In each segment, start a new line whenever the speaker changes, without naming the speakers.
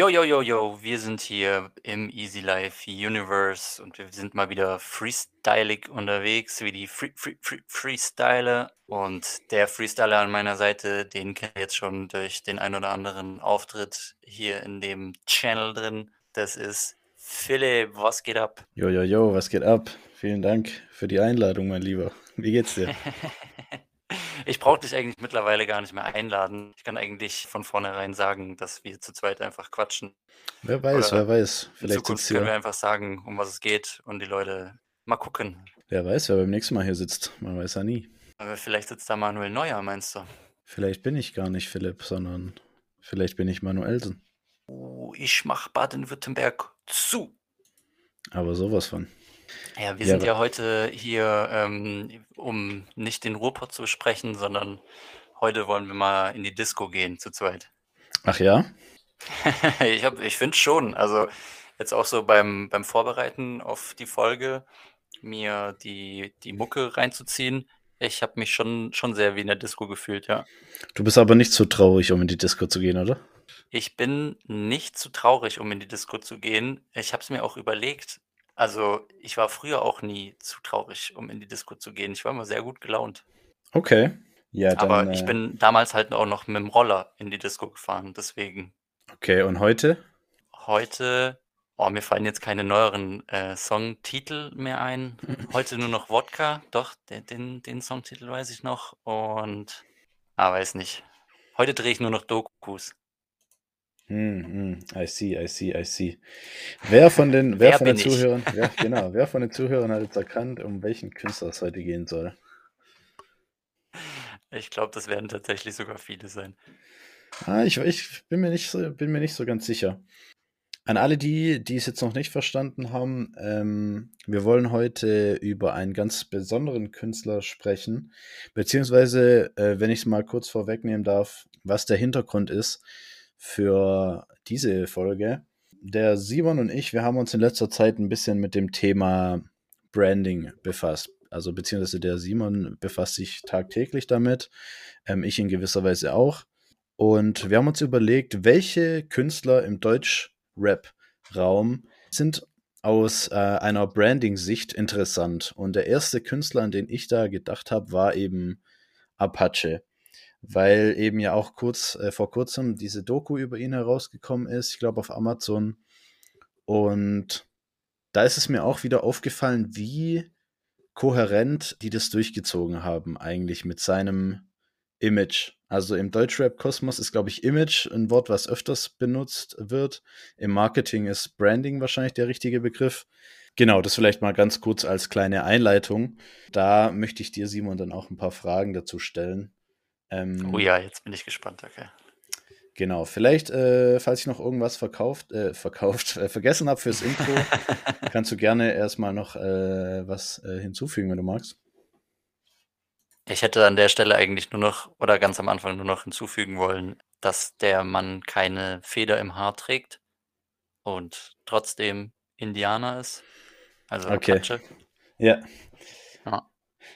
Jo, jo, jo, jo, wir sind hier im Easy Life Universe und wir sind mal wieder freestylig unterwegs, wie die Free, Free, Free, Freestyler. Und der Freestyler an meiner Seite, den kennt ihr jetzt schon durch den ein oder anderen Auftritt hier in dem Channel drin. Das ist Philipp, was geht ab?
Jo, jo, jo, was geht ab? Vielen Dank für die Einladung, mein Lieber. Wie geht's dir?
Ich brauche dich eigentlich mittlerweile gar nicht mehr einladen. Ich kann eigentlich von vornherein sagen, dass wir zu zweit einfach quatschen.
Wer weiß,
Oder
wer weiß.
In Zukunft können wir einfach sagen, um was es geht und die Leute mal gucken.
Wer weiß, wer beim nächsten Mal hier sitzt. Man weiß ja nie.
Aber vielleicht sitzt da Manuel Neuer, meinst du?
Vielleicht bin ich gar nicht Philipp, sondern vielleicht bin ich Manuelsen.
Oh, ich mach Baden-Württemberg zu.
Aber sowas von.
Ja, wir
Ja,
sind ja heute hier, ähm, um nicht den Ruhrpott zu besprechen, sondern heute wollen wir mal in die Disco gehen zu zweit.
Ach ja?
Ich, hab- ich finde schon, also jetzt auch so beim, beim Vorbereiten auf die Folge, mir die, die Mucke reinzuziehen, ich habe mich schon, schon sehr wie in der Disco gefühlt, ja.
Du bist aber nicht so traurig, um in die Disco zu gehen, oder?
Ich bin nicht zu traurig, um in die Disco zu gehen. Ich habe es mir auch überlegt. Also ich war früher auch nie zu traurig, um in die Disco zu gehen. Ich war immer sehr gut gelaunt.
Okay. Ja, dann.
Aber ich
äh,
bin damals halt auch noch mit dem Roller in die Disco gefahren. Deswegen
Okay, und heute?
heute, oh, mir fallen jetzt keine neueren äh, Songtitel mehr ein. Heute nur noch Wodka. Doch, den, den, den Songtitel weiß ich noch. Und, ah, weiß nicht. Heute drehe ich nur noch Dokus.
Hm, hm, I see, I see, I see. Wer von den, wer
Wer
von den
ich?
Zuhörern, wer, genau, wer von den Zuhörern hat jetzt erkannt, um welchen Künstler es heute gehen soll?
Ich glaube, das werden tatsächlich sogar viele sein.
Ah, ich, ich bin mir nicht so, bin mir nicht so ganz sicher. An alle die, die es jetzt noch nicht verstanden haben, ähm, wir wollen heute über einen ganz besonderen Künstler sprechen, beziehungsweise, äh, wenn ich es mal kurz vorwegnehmen darf, was der Hintergrund ist für diese Folge. Der Simon und ich, wir haben uns in letzter Zeit ein bisschen mit dem Thema Branding befasst. Also beziehungsweise der Simon befasst sich tagtäglich damit, ähm, ich in gewisser Weise auch. Und wir haben uns überlegt, welche Künstler im Deutsch-Rap-Raum sind aus äh, einer Branding-Sicht interessant. Und der erste Künstler, an den ich da gedacht habe, war eben Apache. Weil eben ja auch kurz äh, vor kurzem diese Doku über ihn herausgekommen ist, ich glaube auf Amazon. Und da ist es mir auch wieder aufgefallen, wie kohärent die das durchgezogen haben, eigentlich mit seinem Image. Also im Deutschrap-Kosmos ist, glaube ich, Image ein Wort, was öfters benutzt wird. Im Marketing ist Branding wahrscheinlich der richtige Begriff. Genau, das vielleicht mal ganz kurz als kleine Einleitung. Da möchte ich dir, Simon, dann auch ein paar Fragen dazu stellen. Ähm,
Oh ja, jetzt bin ich gespannt, okay.
Genau, vielleicht, äh, falls ich noch irgendwas verkauft, äh, verkauft, äh, vergessen habe fürs Intro, kannst du gerne erstmal noch äh, was äh, hinzufügen, wenn du magst.
Ich hätte an der Stelle eigentlich nur noch oder ganz am Anfang nur noch hinzufügen wollen, dass der Mann keine Feder im Haar trägt und trotzdem Indianer ist. Also
Okay.
Apache.
Ja.
Ja.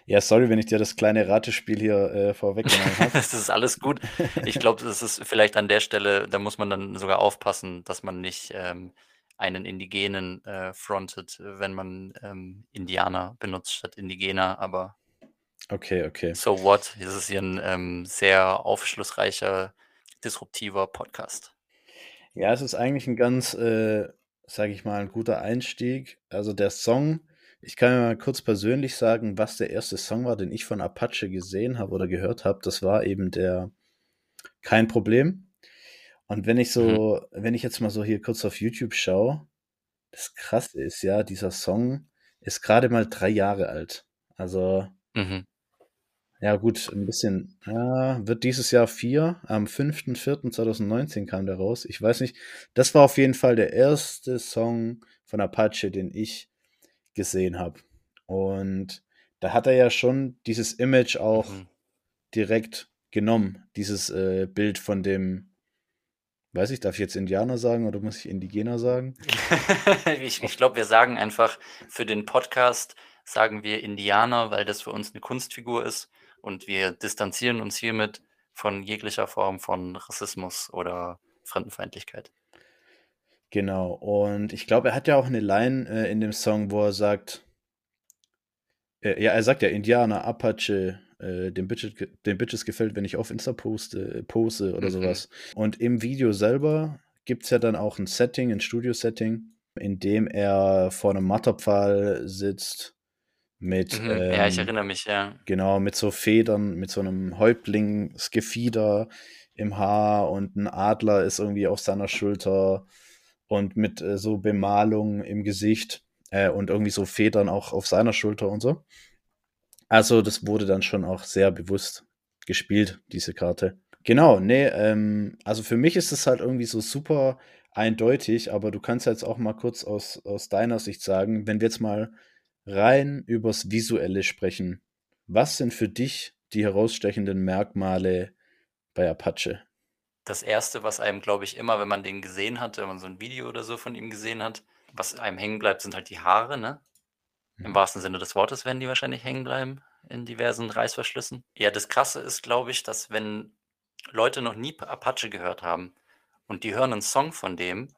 Ja, sorry, wenn ich dir das kleine Ratespiel hier äh, vorweggenommen habe.
Das ist alles gut. Ich glaube, das ist vielleicht an der Stelle, da muss man dann sogar aufpassen, dass man nicht ähm, einen Indigenen äh, frontet, wenn man ähm, Indianer benutzt statt Indigener. Aber
Okay, okay.
so what? Das ist hier ein ähm, sehr aufschlussreicher, disruptiver Podcast.
Ja, es ist eigentlich ein ganz, äh, sage ich mal, ein guter Einstieg. Also der Song, ich kann mal kurz persönlich sagen, was der erste Song war, den ich von Apache gesehen habe oder gehört habe. Das war eben der Kein Problem. Und wenn ich so, wenn ich jetzt mal so hier kurz auf YouTube schaue, das Krasse ist ja, dieser Song ist gerade mal drei Jahre alt. Also
Mhm.
Ja, gut, ein bisschen. Ja, wird dieses Jahr vier. Am 5.4.2019 kam der raus. Ich weiß nicht. Das war auf jeden Fall der erste Song von Apache, den ich gesehen habe. Und da hat er ja schon dieses Image auch
Mhm.
direkt genommen. Dieses äh, Bild von dem, weiß ich, darf ich jetzt Indianer sagen oder muss ich Indigener sagen?
ich ich glaube, wir sagen einfach für den Podcast, sagen wir Indianer, weil das für uns eine Kunstfigur ist und wir distanzieren uns hiermit von jeglicher Form von Rassismus oder Fremdenfeindlichkeit.
Genau. Und ich glaube, er hat ja auch eine Line äh, in dem Song, wo er sagt, äh, ja, er sagt ja Indianer, Apache, äh, den, Bitches, den Bitches gefällt, wenn ich auf Insta poste, pose oder mhm. sowas. Und im Video selber gibt es ja dann auch ein Setting, ein Studio-Setting, in dem er vor einem Matterpfahl sitzt mit.
Mhm, ähm, ja, ich ähm, erinnere mich, ja.
Genau, mit so Federn, mit so einem Häuptlingsgefieder im Haar und ein Adler ist irgendwie auf seiner Schulter und mit äh, so Bemalung im Gesicht äh, und irgendwie so Federn auch auf seiner Schulter und so. Also das wurde dann schon auch sehr bewusst gespielt, diese Karte. Genau, nee, ähm, also für mich ist es halt irgendwie so super eindeutig, aber du kannst jetzt auch mal kurz aus, aus deiner Sicht sagen, wenn wir jetzt mal rein übers Visuelle sprechen, was sind für dich die herausstechenden Merkmale bei Apache?
Das erste, was einem, glaube ich, immer, wenn man den gesehen hat, wenn man so ein Video oder so von ihm gesehen hat, was einem hängen bleibt, sind halt die Haare, ne? Im mhm. wahrsten Sinne des Wortes werden die wahrscheinlich hängen bleiben in diversen Reißverschlüssen. Ja, das Krasse ist, glaube ich, dass wenn Leute noch nie Apache gehört haben und die hören einen Song von dem,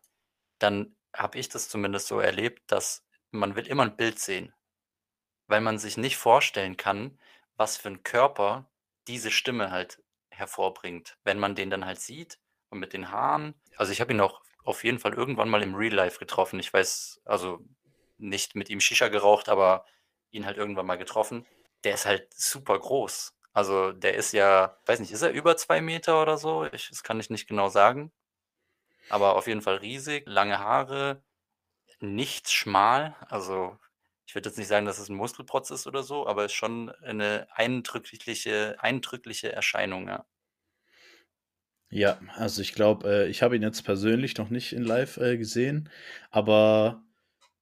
dann habe ich das zumindest so erlebt, dass man will immer ein Bild sehen, weil man sich nicht vorstellen kann, was für ein Körper diese Stimme halt hervorbringt. Wenn man den dann halt sieht und mit den Haaren. Also ich habe ihn auch auf jeden Fall irgendwann mal im Real Life getroffen. Ich weiß, also nicht mit ihm Shisha geraucht, aber ihn halt irgendwann mal getroffen. Der ist halt super groß. Also der ist ja, weiß nicht, ist er über zwei Meter oder so? Ich, das kann ich nicht genau sagen. Aber auf jeden Fall riesig, lange Haare, nicht schmal. Also ich würde jetzt nicht sagen, dass es ein Muskelprotz ist oder so, aber es ist schon eine eindrückliche, eindrückliche Erscheinung, ja.
Ja, also ich glaube, äh, ich habe ihn jetzt persönlich noch nicht in live äh, gesehen, aber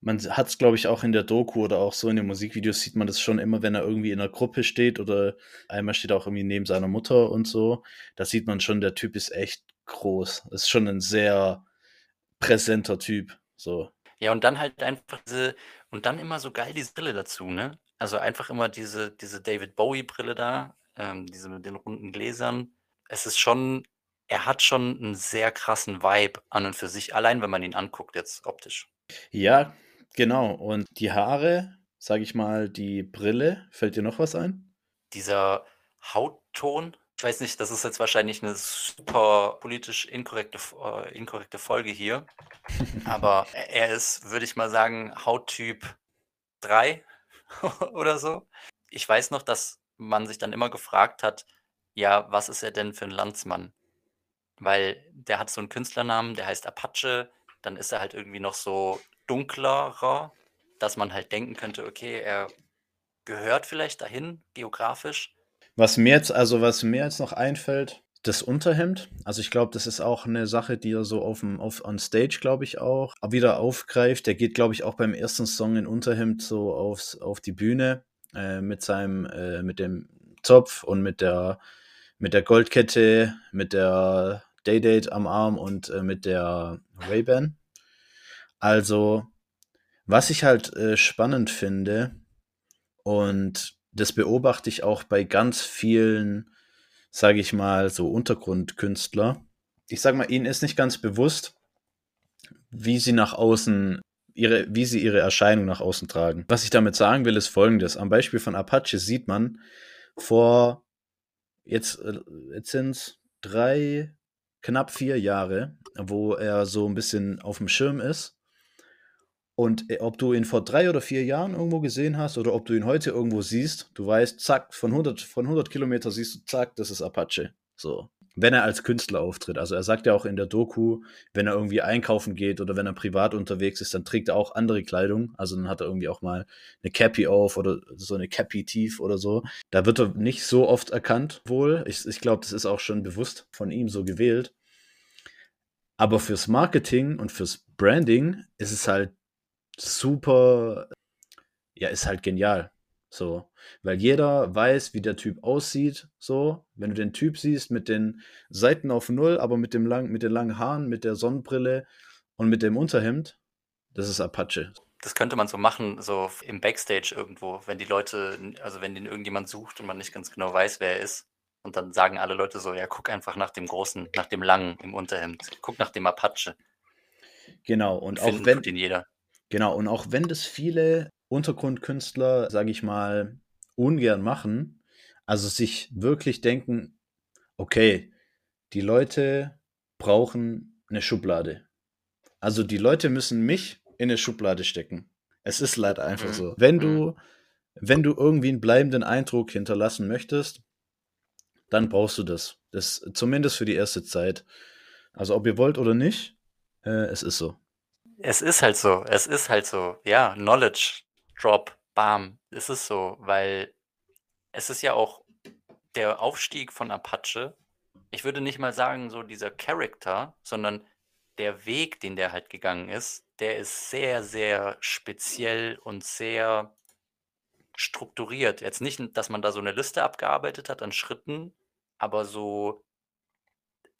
man hat es, glaube ich, auch in der Doku oder auch so in den Musikvideos sieht man das schon immer, wenn er irgendwie in einer Gruppe steht oder einmal steht er auch irgendwie neben seiner Mutter und so. Da sieht man schon, der Typ ist echt groß. Ist schon ein sehr präsenter Typ. So.
Ja, und dann halt einfach diese, und dann immer so geil diese Brille dazu, ne? Also einfach immer diese, diese David Bowie-Brille da, ähm, diese mit den runden Gläsern. Es ist schon, er hat schon einen sehr krassen Vibe an und für sich, allein wenn man ihn anguckt, jetzt optisch.
Ja, genau. Und die Haare, sage ich mal, die Brille, fällt dir noch was ein?
Dieser Hautton, ich weiß nicht, das ist jetzt wahrscheinlich eine super politisch inkorrekte, äh, inkorrekte Folge hier. Aber er ist, würde ich mal sagen, Hauttyp 3 oder so. Ich weiß noch, dass man sich dann immer gefragt hat, ja, was ist er denn für ein Landsmann? Weil der hat so einen Künstlernamen, der heißt Apache, dann ist er halt irgendwie noch so dunklerer, dass man halt denken könnte, okay, er gehört vielleicht dahin, geografisch,
was mir jetzt, also was mir jetzt noch einfällt, das Unterhemd. Also ich glaube, das ist auch eine Sache, die er so auf dem, auf on Stage, glaube ich, auch wieder aufgreift. Der geht, glaube ich, auch beim ersten Song in Unterhemd so aufs, auf die Bühne äh, mit seinem, äh, mit dem Zopf und mit der, mit der Goldkette, mit der Day-Date am Arm und äh, mit der Ray-Ban. Also, was ich halt äh, spannend finde und das beobachte ich auch bei ganz vielen, sage ich mal, so Untergrundkünstler. Ich sage mal, ihnen ist nicht ganz bewusst, wie sie nach außen ihre, wie sie ihre Erscheinung nach außen tragen. Was ich damit sagen will, ist folgendes. Am Beispiel von Apache sieht man vor jetzt, äh, jetzt sind es drei, knapp vier Jahre, wo er so ein bisschen auf dem Schirm ist und äh, ob du ihn vor drei oder vier Jahren irgendwo gesehen hast oder ob du ihn heute irgendwo siehst, du weißt, zack, von 100, von 100 Kilometer siehst du, zack, das ist Apache. So. Wenn er als Künstler auftritt. Also er sagt ja auch in der Doku, wenn er irgendwie einkaufen geht oder wenn er privat unterwegs ist, dann trägt er auch andere Kleidung. Also dann hat er irgendwie auch mal eine Cappy auf oder so eine Cappy tief oder so. Da wird er nicht so oft erkannt wohl. Ich, ich glaube, das ist auch schon bewusst von ihm so gewählt. Aber fürs Marketing und fürs Branding ist es halt super, ja, ist halt genial. So, weil jeder weiß, wie der Typ aussieht. So, wenn du den Typ siehst mit den Seiten auf Null, aber mit dem lang, mit den langen Haaren, mit der Sonnenbrille und mit dem Unterhemd, das ist Apache.
Das könnte man so machen, so im Backstage irgendwo, wenn die Leute, also wenn den irgendjemand sucht und man nicht ganz genau weiß, wer er ist. Und dann sagen alle Leute so, ja, guck einfach nach dem Großen, nach dem Langen im Unterhemd. Guck nach dem Apache.
Genau, und auch
Finden
wenn
tut ihn jeder.
Genau, und auch wenn das viele Untergrundkünstler, sage ich mal, ungern machen, also sich wirklich denken: „Okay, die Leute brauchen eine Schublade.“ Also, die Leute müssen mich in eine Schublade stecken. Es ist leider einfach
Mhm.
so. Wenn
Mhm.
du wenn du irgendwie einen bleibenden Eindruck hinterlassen möchtest, dann brauchst du das. Das zumindest für die erste Zeit. Also, ob ihr wollt oder nicht, äh, es ist so.
Es ist halt so, es ist halt so. Ja, Knowledge Drop, bam, es ist so, weil es ist ja auch der Aufstieg von Apache. Ich würde nicht mal sagen, so dieser Character, sondern der Weg, den der halt gegangen ist, der ist sehr, sehr speziell und sehr strukturiert. Jetzt nicht, dass man da so eine Liste abgearbeitet hat an Schritten, aber so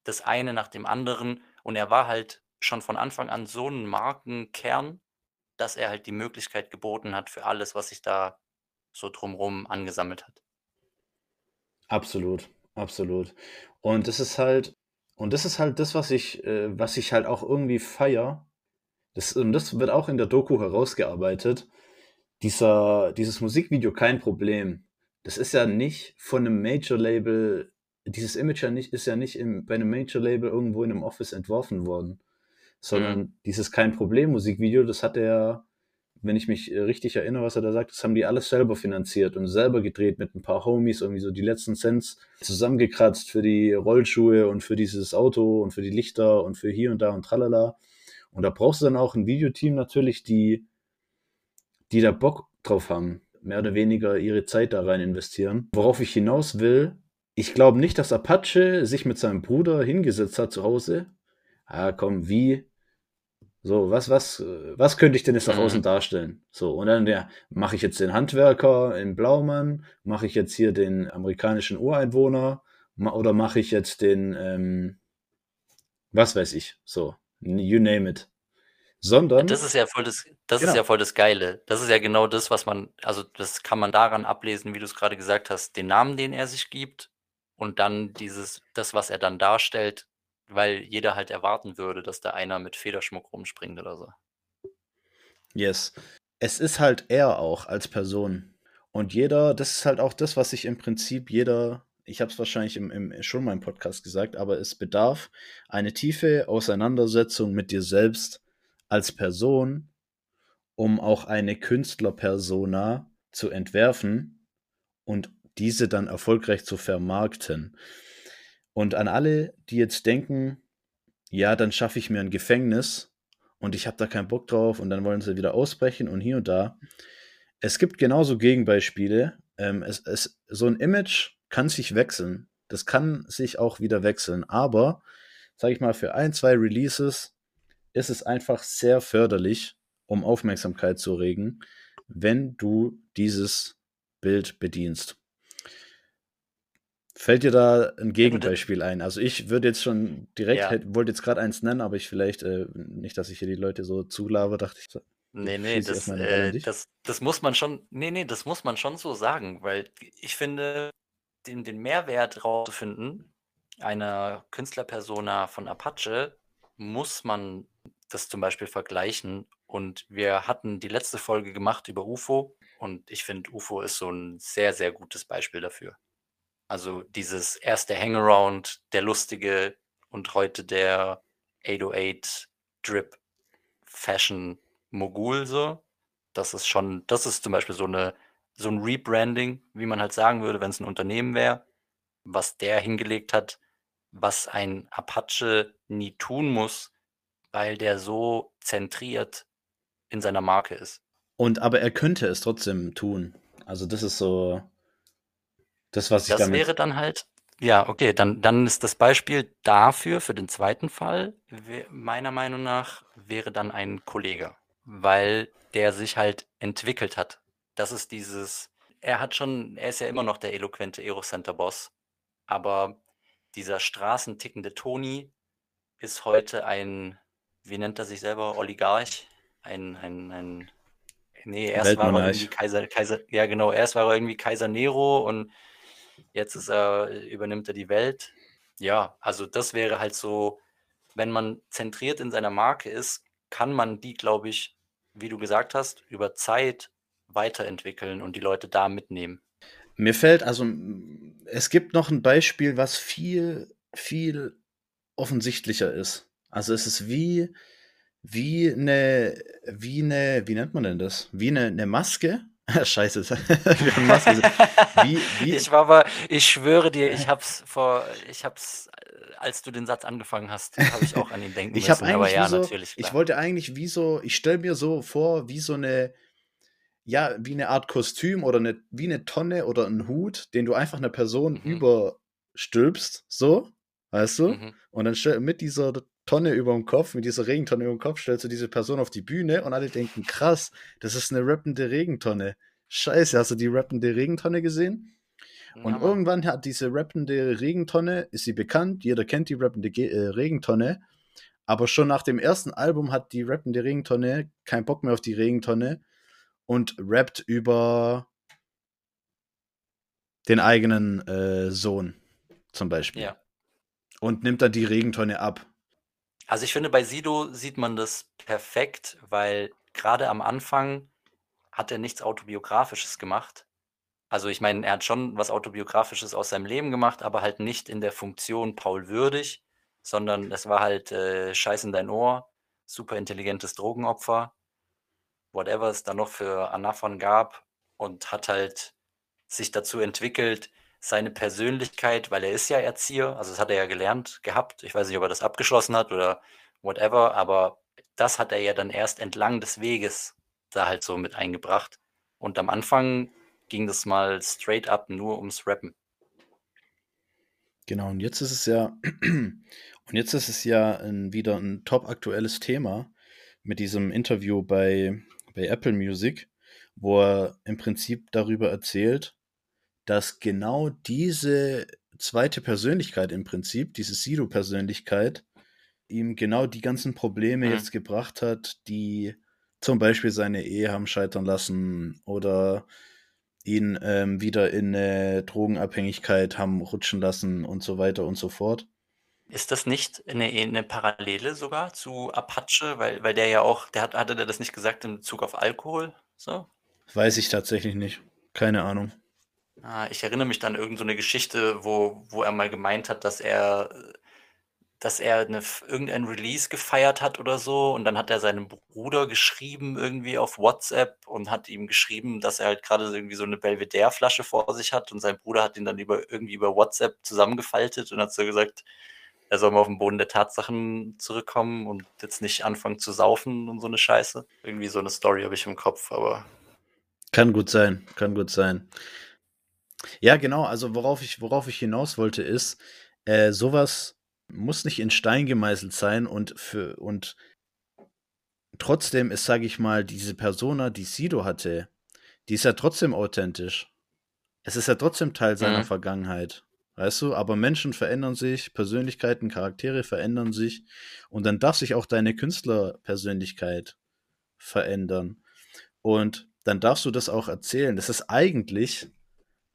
das eine nach dem anderen. Und er war halt schon von Anfang an so ein Markenkern, dass er halt die Möglichkeit geboten hat für alles, was sich da so drumrum angesammelt hat.
Absolut, absolut. Und das ist halt, und das ist halt das, was ich, äh, was ich halt auch irgendwie feier. Das, und das wird auch in der Doku herausgearbeitet. Dieser, dieses Musikvideo kein Problem. Das ist ja nicht von einem Major-Label, dieses Image ja nicht, ist ja nicht im, bei einem Major-Label irgendwo in einem Office entworfen worden. Sondern
Mhm.
dieses kein Problem Musikvideo, das hat er, wenn ich mich äh, richtig erinnere, was er da sagt, das haben die alles selber finanziert und selber gedreht mit ein paar Homies, irgendwie so die letzten Cents zusammengekratzt für die Rollschuhe und für dieses Auto und für die Lichter und für hier und da und tralala. Und da brauchst du dann auch ein Videoteam natürlich, die, die da Bock drauf haben, mehr oder weniger ihre Zeit da rein investieren. Worauf ich hinaus will, ich glaube nicht, dass Apache sich mit seinem Bruder hingesetzt hat zu Hause. Ah, komm, wie? So, was, was, was könnte ich denn jetzt nach
Mhm.
außen darstellen? So, und dann ja, mache ich jetzt den Handwerker in Blaumann, mache ich jetzt hier den amerikanischen Ureinwohner oder mache ich jetzt den, ähm, was weiß ich, so, you name it. Sondern,
Das ist ja voll das, das
Genau.
ist ja voll das Geile. Das ist ja genau das, was man, also das kann man daran ablesen, wie du es gerade gesagt hast, den Namen, den er sich gibt und dann dieses, das, was er dann darstellt, weil jeder halt erwarten würde, dass da einer mit Federschmuck rumspringt oder so.
yes, es ist halt er auch als Person. Und jeder, das ist halt auch das, was sich im Prinzip jeder, ich habe es wahrscheinlich im, im, schon mal im Podcast gesagt, aber es bedarf eine tiefe Auseinandersetzung mit dir selbst als Person, um auch eine Künstlerpersona zu entwerfen und diese dann erfolgreich zu vermarkten. Und an alle, die jetzt denken, ja, dann schaffe ich mir ein Gefängnis und ich habe da keinen Bock drauf und dann wollen sie wieder ausbrechen und hier und da. Es gibt genauso Gegenbeispiele. Ähm, es, es, so ein Image kann sich wechseln. Das kann sich auch wieder wechseln. Aber, sage ich mal, für ein, zwei Releases ist es einfach sehr förderlich, um Aufmerksamkeit zu regen, wenn du dieses Bild bedienst. Fällt dir da ein Gegenbeispiel ein? Also ich würde jetzt schon direkt,
Ja.
hätte- wollte jetzt gerade eins nennen, aber ich vielleicht, äh, nicht, dass ich hier die Leute so zulaber, dachte ich,
Nee, nee,
ich
das, äh, das, das muss man schon, nee, nee, das muss man schon so sagen, weil ich finde, den, den Mehrwert rauszufinden einer Künstlerpersona von Apache muss man das zum Beispiel vergleichen. Und wir hatten die letzte Folge gemacht über UFO und ich finde, UFO ist so ein sehr, sehr gutes Beispiel dafür. Also dieses erste Hangaround, der lustige und heute der 808 Drip Fashion Mogul so. Das ist schon, das ist zum Beispiel so eine so ein Rebranding, wie man halt sagen würde, wenn es ein Unternehmen wäre, was der hingelegt hat, was ein Apache nie tun muss, weil der so zentriert in seiner Marke ist.
Und aber er könnte es trotzdem tun. Also das ist so das, was ich
Das
damit.
wäre dann halt, ja, okay, dann, dann ist das Beispiel dafür, für den zweiten Fall, meiner Meinung nach, wäre dann ein Kollege, weil der sich halt entwickelt hat. Das ist dieses, er hat schon, er ist ja immer noch der eloquente Aerocenter-Boss, aber dieser straßentickende Toni ist heute ein, wie nennt er sich selber, Oligarch, ein, ein, ein nee, erst war er irgendwie Kaiser, Kaiser, ja genau, erst war er irgendwie Kaiser Nero und jetzt ist er, übernimmt er die Welt. Ja, also das wäre halt so, wenn man zentriert in seiner Marke ist, kann man die, glaube ich, wie du gesagt hast, über Zeit weiterentwickeln und die Leute da mitnehmen.
Mir fällt also, es gibt noch ein Beispiel, was viel, viel offensichtlicher ist. Also es ist wie, wie eine, wie eine, wie nennt man denn das? Wie eine, eine Maske. Scheiße, wie eine
Maske. Wie, wie ich war aber, ich schwöre dir, ich hab's vor, ich hab's, als du den Satz angefangen hast, habe ich auch an ihn denken
ich müssen. Aber ja, so, natürlich. Klar. Ich wollte eigentlich wie so, ich stelle mir so vor, wie so eine, ja, wie eine Art Kostüm oder eine, wie eine Tonne oder ein Hut, den du einfach einer Person mhm. überstülpst, so, weißt du? Mhm. Und dann mit dieser Tonne über dem Kopf, mit dieser Regentonne über dem Kopf, stellst du diese Person auf die Bühne und alle denken, krass, das ist eine rappende Regentonne. Scheiße, hast du die rappende Regentonne gesehen? Und ja, irgendwann hat diese rappende Regentonne, ist sie bekannt, jeder kennt die rappende Ge äh, Regentonne, aber schon nach dem ersten Album hat die rappende Regentonne keinen Bock mehr auf die Regentonne und rappt über den eigenen äh, Sohn zum Beispiel. Ja. Und nimmt dann die Regentonne ab.
Also ich finde, bei Sido sieht man das perfekt, weil gerade am Anfang hat er nichts Autobiografisches gemacht. Also ich meine, er hat schon was Autobiografisches aus seinem Leben gemacht, aber halt nicht in der Funktion Paul würdig, sondern es war halt äh, Scheiß in dein Ohr, super intelligentes Drogenopfer whatever es da noch für Anaphon gab und hat halt sich dazu entwickelt, seine Persönlichkeit, weil er ist ja Erzieher, also das hat er ja gelernt gehabt. Ich weiß nicht, ob er das abgeschlossen hat oder whatever, aber das hat er ja dann erst entlang des Weges da halt so mit eingebracht. Und am Anfang ging das mal straight up nur ums Rappen.
Genau, und jetzt ist es ja, und jetzt ist es ja ein, wieder ein top aktuelles Thema mit diesem Interview bei bei Apple Music, wo er im Prinzip darüber erzählt, dass genau diese zweite Persönlichkeit im Prinzip, diese Sido-Persönlichkeit, ihm genau die ganzen Probleme mhm. jetzt gebracht hat, die zum Beispiel seine Ehe haben scheitern lassen oder ihn ähm, wieder in eine Drogenabhängigkeit haben rutschen lassen und so weiter und so fort.
Ist das nicht eine, eine Parallele sogar zu Apache? Weil, weil der ja auch, der hat, hatte der das nicht gesagt in Bezug auf Alkohol? So?
Weiß ich tatsächlich nicht. Keine Ahnung.
Ah, ich erinnere mich dann irgend so eine Geschichte, wo, wo er mal gemeint hat, dass er, dass er eine, irgendein Release gefeiert hat oder so. Und dann hat er seinem Bruder geschrieben, irgendwie auf WhatsApp und hat ihm geschrieben, dass er halt gerade irgendwie so eine Belvedere-Flasche vor sich hat. Und sein Bruder hat ihn dann über, irgendwie über WhatsApp zusammengefaltet und hat so gesagt, er soll mal auf den Boden der Tatsachen zurückkommen und jetzt nicht anfangen zu saufen und so eine Scheiße. Irgendwie so eine Story habe ich im Kopf, aber.
Kann gut sein, kann gut sein. Ja, genau, also worauf ich, worauf ich hinaus wollte, ist, äh, sowas muss nicht in Stein gemeißelt sein und für und trotzdem ist, sage ich mal, diese Persona, die Sido hatte, die ist ja trotzdem authentisch. Es ist ja trotzdem Teil seiner mhm. Vergangenheit. Weißt du, aber Menschen verändern sich, Persönlichkeiten, Charaktere verändern sich und dann darf sich auch deine Künstlerpersönlichkeit verändern. Und dann darfst du das auch erzählen. Das ist eigentlich,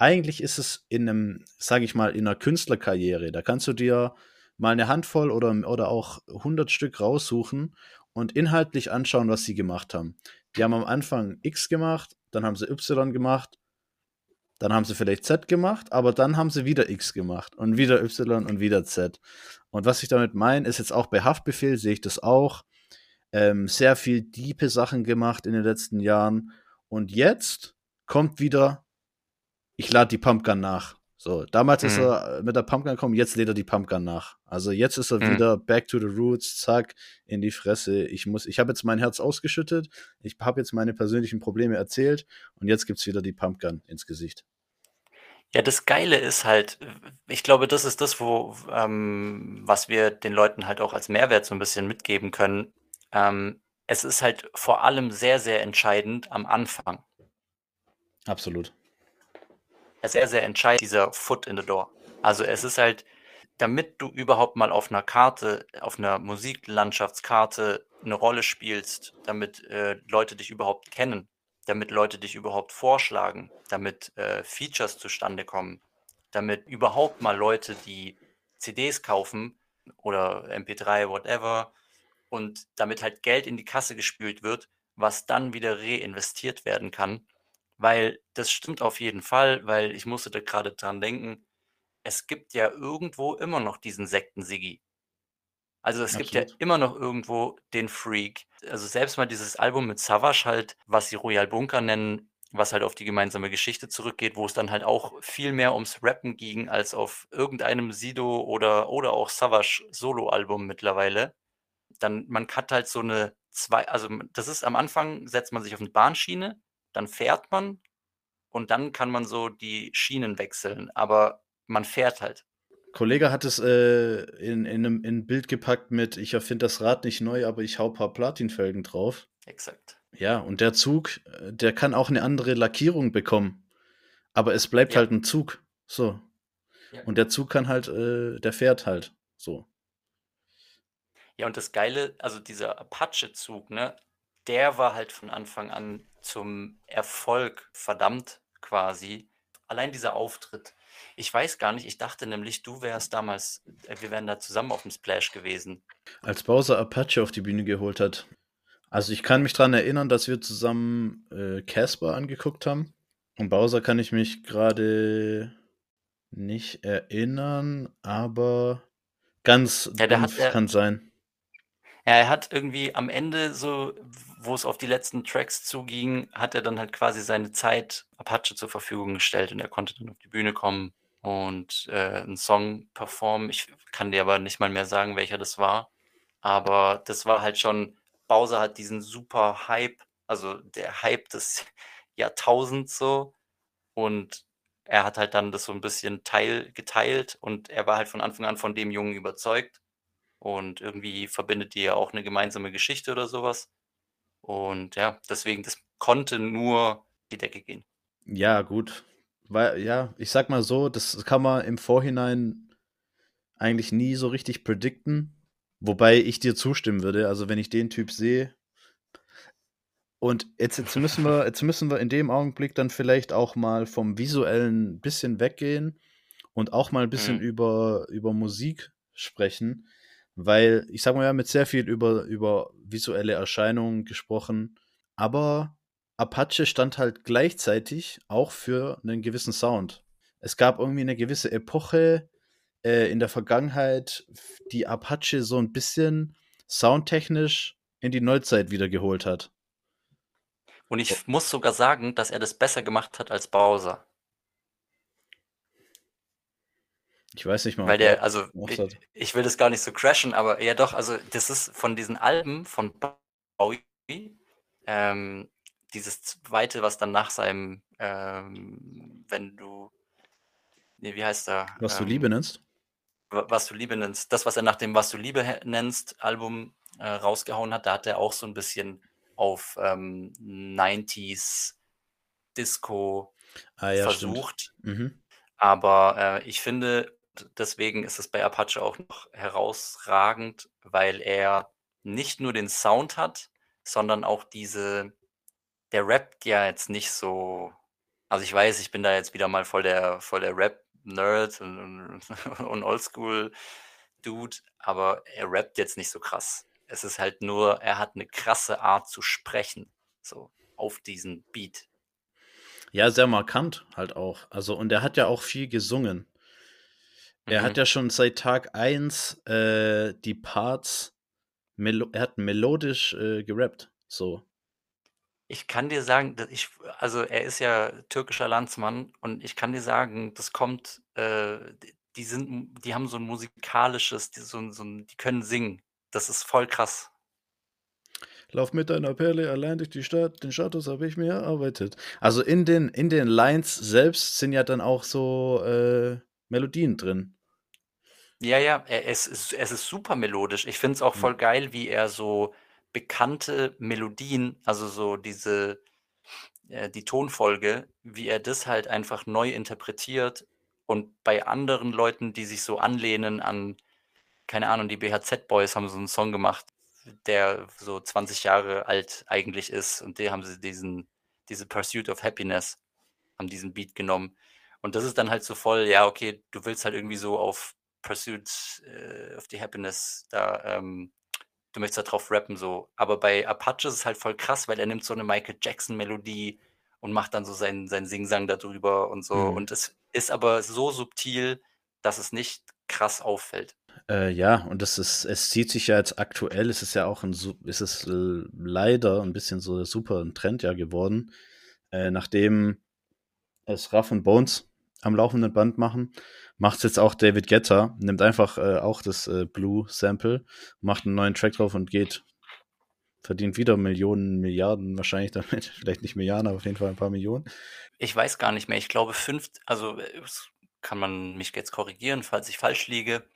eigentlich ist es in einem, sag ich mal, in einer Künstlerkarriere. Da kannst du dir mal eine Handvoll oder, oder auch 100 Stück raussuchen und inhaltlich anschauen, was sie gemacht haben. Die haben am Anfang X gemacht, dann haben sie Y gemacht dann haben sie vielleicht Z gemacht, aber dann haben sie wieder X gemacht und wieder Y und wieder Z. Und was ich damit meine, ist jetzt auch bei Haftbefehl, sehe ich das auch. Ähm, sehr viel diepe Sachen gemacht in den letzten Jahren. Und jetzt kommt wieder, ich lade die Pumpgun nach. So, damals mhm. ist er mit der Pumpgun gekommen, jetzt lädt er die Pumpgun nach. Also jetzt ist er mhm. wieder back to the roots, zack, in die Fresse. Ich muss, ich habe jetzt mein Herz ausgeschüttet, ich habe jetzt meine persönlichen Probleme erzählt und jetzt gibt es wieder die Pumpgun ins Gesicht.
Ja, das Geile ist halt, ich glaube, das ist das, wo, ähm, was wir den Leuten halt auch als Mehrwert so ein bisschen mitgeben können. Ähm, es ist halt vor allem sehr, sehr entscheidend am Anfang.
Absolut
sehr, sehr entscheidend, dieser Foot in the Door. Also es ist halt, damit du überhaupt mal auf einer Karte, auf einer Musiklandschaftskarte eine Rolle spielst, damit äh, Leute dich überhaupt kennen, damit Leute dich überhaupt vorschlagen, damit äh, Features zustande kommen, damit überhaupt mal Leute, die CDs kaufen oder MP3, whatever, und damit halt Geld in die Kasse gespült wird, was dann wieder reinvestiert werden kann. Weil das stimmt auf jeden Fall, weil ich musste da gerade dran denken, es gibt ja irgendwo immer noch diesen Sekten-Siggi. Also es gibt ja
Absolut.
immer noch irgendwo den Freak. Also selbst mal dieses Album mit Savage halt, was sie Royal Bunker nennen, was halt auf die gemeinsame Geschichte zurückgeht, wo es dann halt auch viel mehr ums Rappen ging als auf irgendeinem Sido oder, oder auch Savage Solo-Album mittlerweile. Dann, man hat halt so eine zwei, also das ist am Anfang, setzt man sich auf eine Bahnschiene, dann fährt man und dann kann man so die Schienen wechseln, aber man fährt halt.
Kollege hat es äh, in, in, einem, in ein Bild gepackt mit, ich erfinde das Rad nicht neu, aber ich hau ein paar Platinfelgen drauf.
Exakt.
Ja, und der Zug, äh, der kann auch eine andere Lackierung bekommen. Aber es bleibt
Ja.
halt ein Zug. So.
Ja.
Und der Zug kann halt, äh, der fährt halt. So.
Ja, und das Geile, also dieser Apache-Zug, ne, der war halt von Anfang an zum Erfolg verdammt quasi. Allein dieser Auftritt. Ich weiß gar nicht, ich dachte nämlich, du wärst damals, äh, wir wären da zusammen auf dem Splash gewesen.
Als Bowser Apache auf die Bühne geholt hat. Also ich kann mich dran erinnern, dass wir zusammen äh, Casper angeguckt haben. Und Bowser kann ich mich gerade nicht erinnern, aber ganz
Ja, der hat-
dumpf
der-
kann sein.
Ja, er hat irgendwie am Ende so, wo es auf die letzten Tracks zuging, hat er dann halt quasi seine Zeit Apache zur Verfügung gestellt und er konnte dann auf die Bühne kommen und äh, einen Song performen. Ich kann dir aber nicht mal mehr sagen, welcher das war. Aber das war halt schon, Bowser hat diesen super Hype, also der Hype des Jahrtausends so. Und er hat halt dann das so ein bisschen teil, geteilt und er war halt von Anfang an von dem Jungen überzeugt. Und irgendwie verbindet die ja auch eine gemeinsame Geschichte oder sowas. Und ja, deswegen, das konnte nur die Decke gehen.
Ja, gut. Weil, ja, ich sag mal so, das kann man im Vorhinein eigentlich nie so richtig predikten. Wobei ich dir zustimmen würde. Also, wenn ich den Typ sehe. Und jetzt, jetzt, müssen wir, jetzt müssen wir in dem Augenblick dann vielleicht auch mal vom Visuellen ein bisschen weggehen und auch mal ein bisschen
Mhm.
über, über Musik sprechen. Weil ich sag mal, wir haben jetzt sehr viel über, über visuelle Erscheinungen gesprochen. Aber Apache stand halt gleichzeitig auch für einen gewissen Sound. Es gab irgendwie eine gewisse Epoche äh, in der Vergangenheit, die Apache so ein bisschen soundtechnisch in die Neuzeit wiedergeholt hat.
Und ich muss sogar sagen, dass er das besser gemacht hat als Bowser.
Ich weiß nicht mal.
Weil der,
er-
also ich, ich will das gar nicht so crashen, aber ja doch, also das ist von diesen Alben von Bowie, ähm, dieses zweite, was dann nach seinem, ähm, wenn du, nee, wie heißt er?
was du
Ähm,
Liebe nennst.
wa- was du Liebe nennst, das, was er nach dem Was du Liebe nennst Album äh, rausgehauen hat, da hat er auch so ein bisschen auf ähm, 90s Disco
Ah ja,
versucht.
Mhm.
Aber äh, ich finde, deswegen ist es bei Apache auch noch herausragend, weil er nicht nur den Sound hat, sondern auch diese, der rappt ja jetzt nicht so, also ich weiß, ich bin da jetzt wieder mal voll der, voll der Rap-Nerd und, und, und Oldschool-Dude, aber er rappt jetzt nicht so krass. Es ist halt nur, er hat eine krasse Art zu sprechen, so auf diesen Beat.
Ja, sehr markant halt auch. Also, und er hat ja auch viel gesungen. Er
Mhm.
hat ja schon seit Tag 1 äh, die Parts, melo er hat melodisch äh, gerappt. So.
Ich kann dir sagen, dass ich, also er ist ja türkischer Landsmann und ich kann dir sagen, das kommt, äh, die- sind, die haben so ein musikalisches, die, so, ein- so, ein- die können singen. Das ist voll krass.
Lauf mit deiner Perle allein durch die Stadt, den Status habe ich mir erarbeitet. Also in den, in den Lines selbst sind ja dann auch so äh, Melodien drin.
Ja, ja, es, ist, es ist super melodisch. Ich finde es auch
Ja.
voll geil, wie er so bekannte Melodien, also so diese, äh, die Tonfolge, wie er das halt einfach neu interpretiert und bei anderen Leuten, die sich so anlehnen an, keine Ahnung, die BHZ Boys haben so einen Song gemacht, der so 20 Jahre alt eigentlich ist und die haben sie diesen, diese Pursuit of Happiness, haben diesen Beat genommen. Und das ist dann halt so voll, ja, okay, du willst halt irgendwie so auf Pursuit äh, of the Happiness da ähm, du möchtest da drauf rappen so. Aber bei Apache ist es halt voll krass, weil er nimmt so eine Michael Jackson-Melodie und macht dann so seinen seinen Singsang da drüber und so.
Mhm.
Und es ist aber so subtil, dass es nicht krass auffällt.
Äh, ja, und das ist es zieht sich ja jetzt aktuell es ist ja auch 'n su es ist leider 'n bisschen so super 'n Trend ja geworden, äh, nachdem es Ruff und Bones am laufenden Band machen, macht's jetzt auch David Guetta, nimmt einfach, äh, auch das, äh, Blue-Sample, macht 'n neuen Track drauf und geht verdient wieder Millionen, Milliarden wahrscheinlich damit. Vielleicht nicht Milliarden, aber auf jeden Fall ein paar Millionen.
Ich weiß gar nicht mehr. Ich glaube, fünf also, es kann man mich jetzt korrigieren, falls ich falsch liege,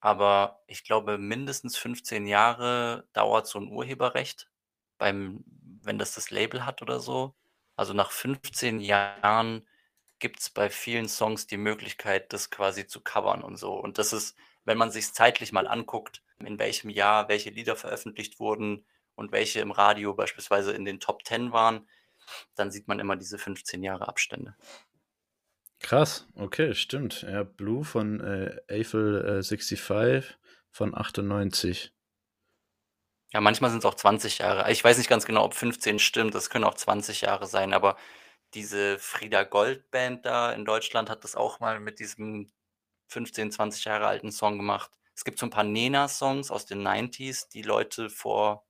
aber ich glaube, mindestens 15 Jahre dauert so 'n Urheberrecht beim wenn das das Label hat oder so. Also, nach 15 Jahren gibt's bei vielen Songs die Möglichkeit, das quasi zu covern und so. Und das ist wenn man sich's zeitlich mal anguckt, in welchem Jahr welche Lieder veröffentlicht wurden und welche im Radio beispielsweise in den Top 10 waren, dann sieht man immer diese 15 Jahre Abstände.
Krass, okay, stimmt. Ja, Blue von, äh, Eiffel, äh, 65 von 98.
Ja, manchmal sind's auch 20 Jahre. Ich weiß nicht ganz genau, ob 15 stimmt, das können auch 20 Jahre sein, aber diese Frieda Gold Band da in Deutschland hat das auch mal mit diesem 15, 20 Jahre alten Song gemacht. Es gibt so 'n paar Nena-Songs aus den 90s, die Leute vor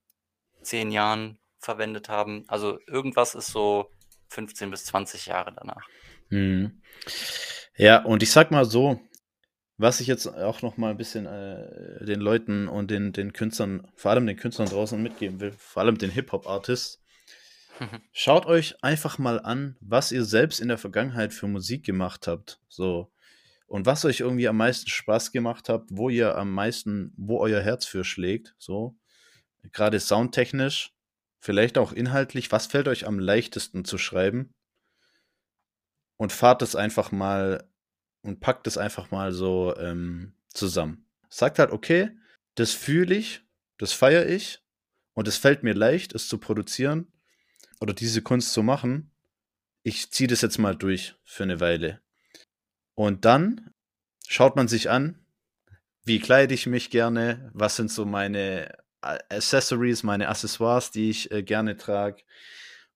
10 Jahren verwendet haben. Also, irgendwas ist so 15 bis 20 Jahre danach.
Mhm. Ja, und ich sage mal so, was ich jetzt auch noch mal 'n bisschen, äh, den Leuten und den den Künstlern vor allem den Künstlern draußen mitgeben will, vor allem den Hip-Hop-Artists schaut euch einfach mal an, was ihr selbst in der Vergangenheit für Musik gemacht habt, so. Und was euch irgendwie am meisten Spaß gemacht habt, wo ihr am meisten wo euer Herz für schlägt, so. Grade soundtechnisch, vielleicht auch inhaltlich. Was fällt euch am leichtesten zu schreiben? Und fahrt es einfach mal und packt es einfach mal so, ähm, zusammen. Sagt halt: „Okay, das fühle ich, das feiere ich und es fällt mir leicht, es zu produzieren oder diese Kunst zu machen. Ich ziehe das jetzt mal durch für 'ne Weile.“ Und dann schaut man sich an: Wie kleide ich mich gerne? Was sind so meine A Accessories, meine Accessoires, die ich, äh, gerne trage?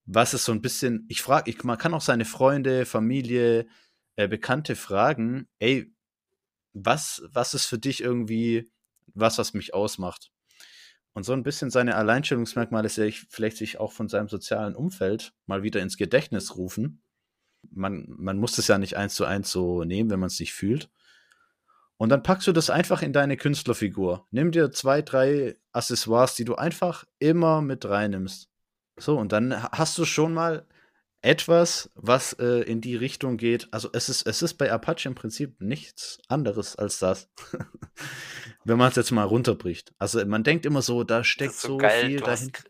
Was ist so 'n bisschen ich frage ich man kann auch seine Freunde, Familie, äh, Bekannte fragen: „Ey, was was ist für dich irgendwie was, was mich ausmacht?“ Und so 'n bisschen seine Alleinstellungsmerkmale sich vielleicht sich auch von seinem sozialen Umfeld mal wieder ins Gedächtnis rufen. Man man muss das ja nicht eins zu eins so nehmen, wenn man's nicht fühlt. Und dann packst du das einfach in deine Künstlerfigur. Nimm dir 2, 3 Accessoires, die du einfach immer mit reinnimmst. So, und dann ha hast du schon mal etwas, was, äh, in die Richtung geht. Also, es ist es ist bei Apache im Prinzip nichts anderes als das. Wenn man's jetzt mal runterbricht. Also, man denkt immer so, da steckt
so
so
geil.
viel
Du hast
dahin
gr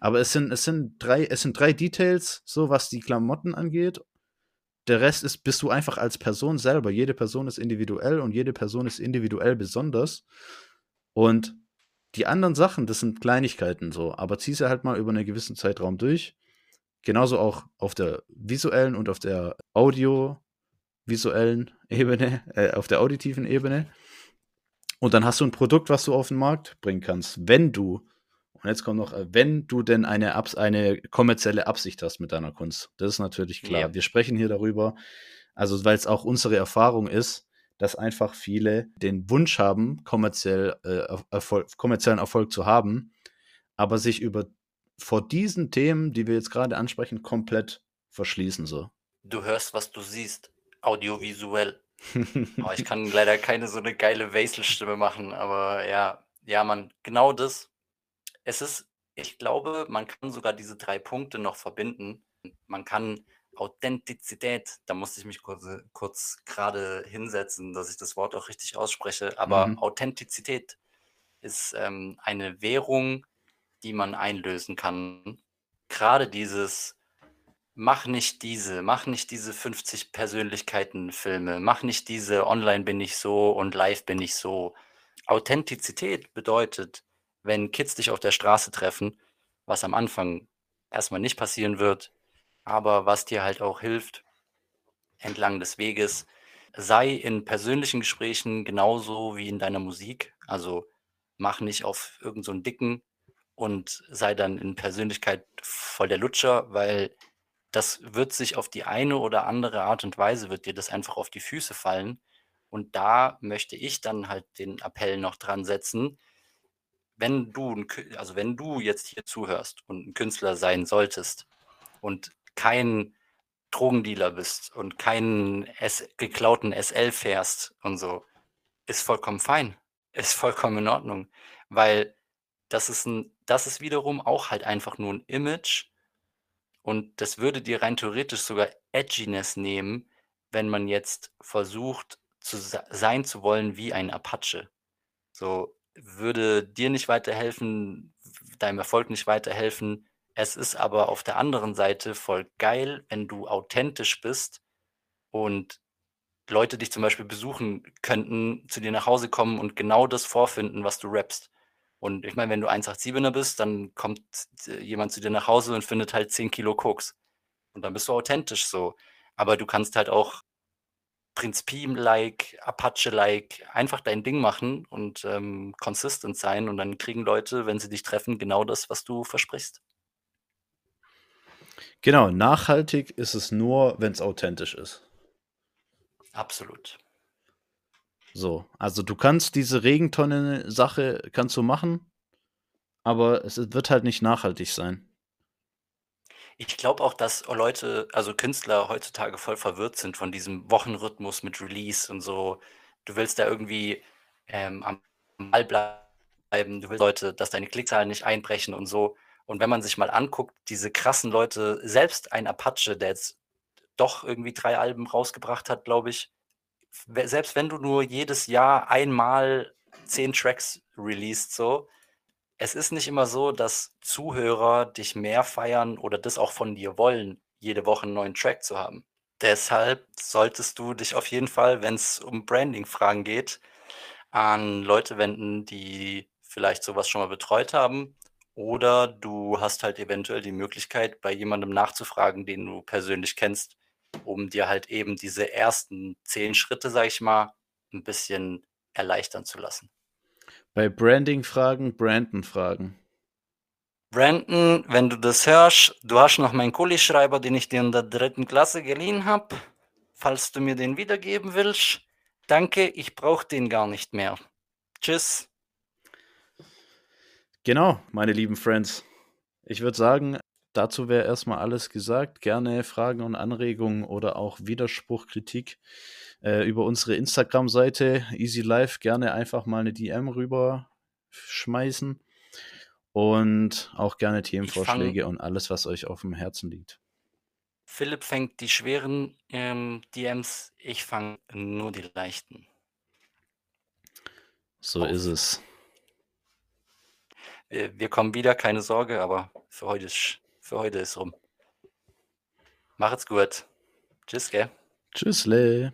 aber es sind es sind 3 es sind 3 Details, so was die Klamotten angeht. Der Rest ist bist du einfach als Person selber. Jede Person ist individuell und jede Person ist individuell besonders. Und die anderen Sachen, das sind Kleinigkeiten so, aber zieh sie halt mal über 'nen gewissen Zeitraum durch. Genauso auch auf der visuellen und auf der audiovisuellen Ebene äh, auf der auditiven Ebene. Und dann hast du 'n Produkt, was du auf 'n Markt bringen kannst, wenn du und jetzt kommt noch, äh wenn du denn eine Abs eine kommerzielle Absicht hast mit deiner Kunst. Das ist natürlich klar.
Ja.
Wir sprechen hier darüber also, weil's auch unsere Erfahrung ist, dass einfach viele den Wunsch haben, kommerziell, äh, Erf Erfol kommerziellen Erfolg zu haben, aber sich über vor diesen Themen, die wir jetzt grade ansprechen, komplett verschließen so.
Du hörst, was du siehst, audiovisuell. Oh, ich kann leider keine so 'ne geile Wesel-Stimme machen, aber ja. Ja, Mann, genau das. Es ist ich glaube, man kann sogar diese 3 Punkte noch verbinden. Man kann Authentizität da musste ich mich kurze kurz grade hinsetzen, dass ich das Wort auch richtig ausspreche, aber
Mhm.
Authentizität ist, ähm, eine Währung, die man einlösen kann. Grade dieses: „Mach nicht diese mach nicht diese 50 Persönlichkeiten-Filme, mach nicht diese online bin ich so und live bin ich so.“ Authentizität bedeutet, wenn Kids dich auf der Straße treffen, was am Anfang erst mal nicht passieren wird, aber was dir halt auch hilft entlang des Weges, sei in persönlichen Gesprächen genauso wie in deiner Musik. Also, mach nicht auf irgend so Dicken und sei dann in Persönlichkeit voll der Lutscher, weil das wird sich auf die eine oder andere Art und Weise wird dir das einfach auf die Füße fallen. Und da möchte ich dann halt den Appell noch dran setzen, wenn du also, wenn du jetzt hier zuhörst und 'n Künstler sein solltest und kein Drogendealer bist und keinen S geklauten SL fährst und so, ist vollkommen fein. Ist vollkommen in Ordnung, weil das ist 'n das ist wiederum auch halt einfach nur 'n Image und das würde dir rein theoretisch sogar Edginess nehmen, wenn man jetzt versucht zu sei sein zu wollen wie ein Apache. So, würde dir nicht weiterhelfen, deinem Erfolg nicht weiterhelfen. Es ist aber auf der anderen Seite voll geil, wenn du authentisch bist und Leute dich zum Beispiel besuchen könnten, zu dir nach Hause kommen und genau das vorfinden, was du rappst. Und ich meine, wenn du 187er bist, dann kommt t jemand zu dir nach Hause und findet halt 10 Kilo Koks. Und dann bist du authentisch so. Aber du kannst halt auch Prinz Pi like, Apache like einfach dein Ding machen und, ähm, consistent sein und dann kriegen Leute, wenn sie dich treffen, genau das, was du versprichst.
Genau, nachhaltig ist es nur, wenn's authentisch ist.
Absolut.
So, also, du kannst diese Regentonne-Sache kannst du machen, aber es wird halt nicht nachhaltig sein.
Ich glaube auch, dass Leute also, Künstler heutzutage voll verwirrt sind von diesem Wochenrhythmus mit Release und so. Du willst da irgendwie, ähm, am Ball bleiben, du willst Leute dass deine Klickzahlen nicht einbrechen und so. Und wenn man sich mal anguckt, diese krassen Leute selbst ein Apache, der jetzt doch irgendwie 3 Alben rausgebracht hat, glaube ich. Selbst wenn du nur jedes Jahr einmal 10 Tracks releast so, es ist nicht immer so, dass Zuhörer dich mehr feiern oder das auch von dir wollen, jede Woche 'n neuen Track zu haben. Deshalb solltest du dich auf jeden Fall, wenn's um Branding-Fragen geht, an Leute wenden, die vielleicht so was schon mal betreut haben. Oder du hast halt eventuell die Möglichkeit, bei jemandem nachzufragen, den du persönlich kennst, um dir halt eben diese ersten 10 Schritte, sage ich mal, 'n bisschen erleichtern zu lassen.
Bei Branding-Fragen Brandon fragen.
Brandon, wenn du das hörst, du hast noch meinen Kugelschreiber, den ich dir in der 3. Klasse geliehen habe. Falls du mir den wiedergeben willst. Danke, ich brauche den gar nicht mehr. Tschüss.
Genau, meine lieben Friends. Ich würde sagen, dazu wäre erst mal alles gesagt. Gerne Fragen und Anregungen oder auch Widerspruch, Kritik, äh, über unsere Instagram-Seite Easy Life gerne einfach mal 'ne DM rüber schmeißen und auch gerne Themenvorschläge und alles, was euch aufm Herzen liegt.
Philipp fängt die schweren, ähm, DMs, ich fange nur die leichten.
So ist
Auf.
es.
Äh, wir kommen wieder, keine Sorge, aber für heute ist für heute ist rum. Macht's gut. Tschüss, gell?
Tschüssle.